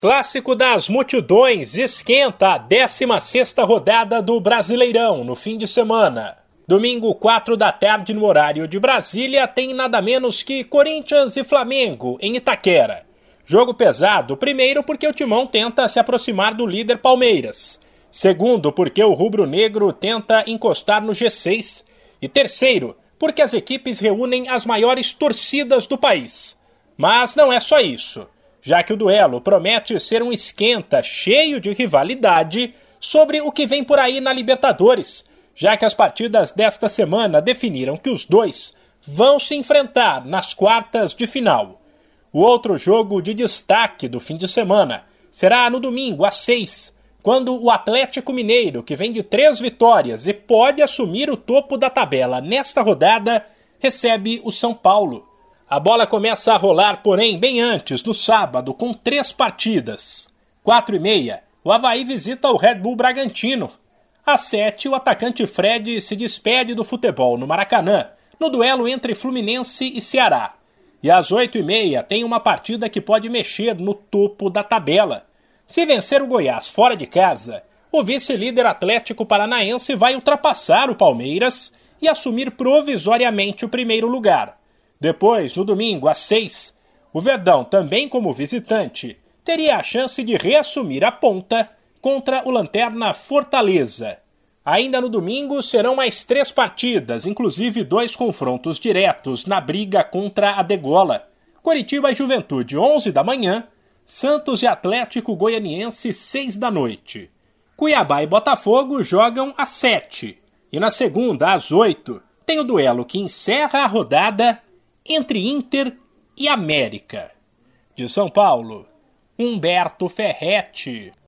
Clássico das multidões esquenta a 16ª rodada do Brasileirão no fim de semana. Domingo, 4 da tarde, no horário de Brasília, tem nada menos que Corinthians e Flamengo em Itaquera. Jogo pesado, primeiro porque o Timão tenta se aproximar do líder Palmeiras. Segundo, porque o rubro-negro tenta encostar no G6. E terceiro, porque as equipes reúnem as maiores torcidas do país. Mas não é só isso já que o duelo promete ser um esquenta cheio de rivalidade sobre o que vem por aí na Libertadores, já que as partidas desta semana definiram que os dois vão se enfrentar nas quartas de final. O outro jogo de destaque do fim de semana será no domingo, às seis, quando o Atlético Mineiro, que vem de três vitórias e pode assumir o topo da tabela nesta rodada, recebe o São Paulo. A bola começa a rolar, porém, bem antes, no sábado, com três partidas. Quatro e meia, o Havaí visita o Red Bull Bragantino. Às sete, o atacante Fred se despede do futebol no Maracanã, no duelo entre Fluminense e Ceará. E às oito e meia tem uma partida que pode mexer no topo da tabela. Se vencer o Goiás fora de casa, o vice-líder Atlético Paranaense vai ultrapassar o Palmeiras e assumir provisoriamente o primeiro lugar. Depois, no domingo, às seis, o Verdão, também como visitante, teria a chance de reassumir a ponta contra o Lanterna Fortaleza. Ainda no domingo serão mais três partidas, inclusive dois confrontos diretos na briga contra a Degola. Curitiba e Juventude, 11 da manhã, Santos e Atlético Goianiense, 6 da noite. Cuiabá e Botafogo jogam às 7. E na segunda, às 8, tem o duelo que encerra a rodada entre Inter e América. De São Paulo, Humberto Ferretti.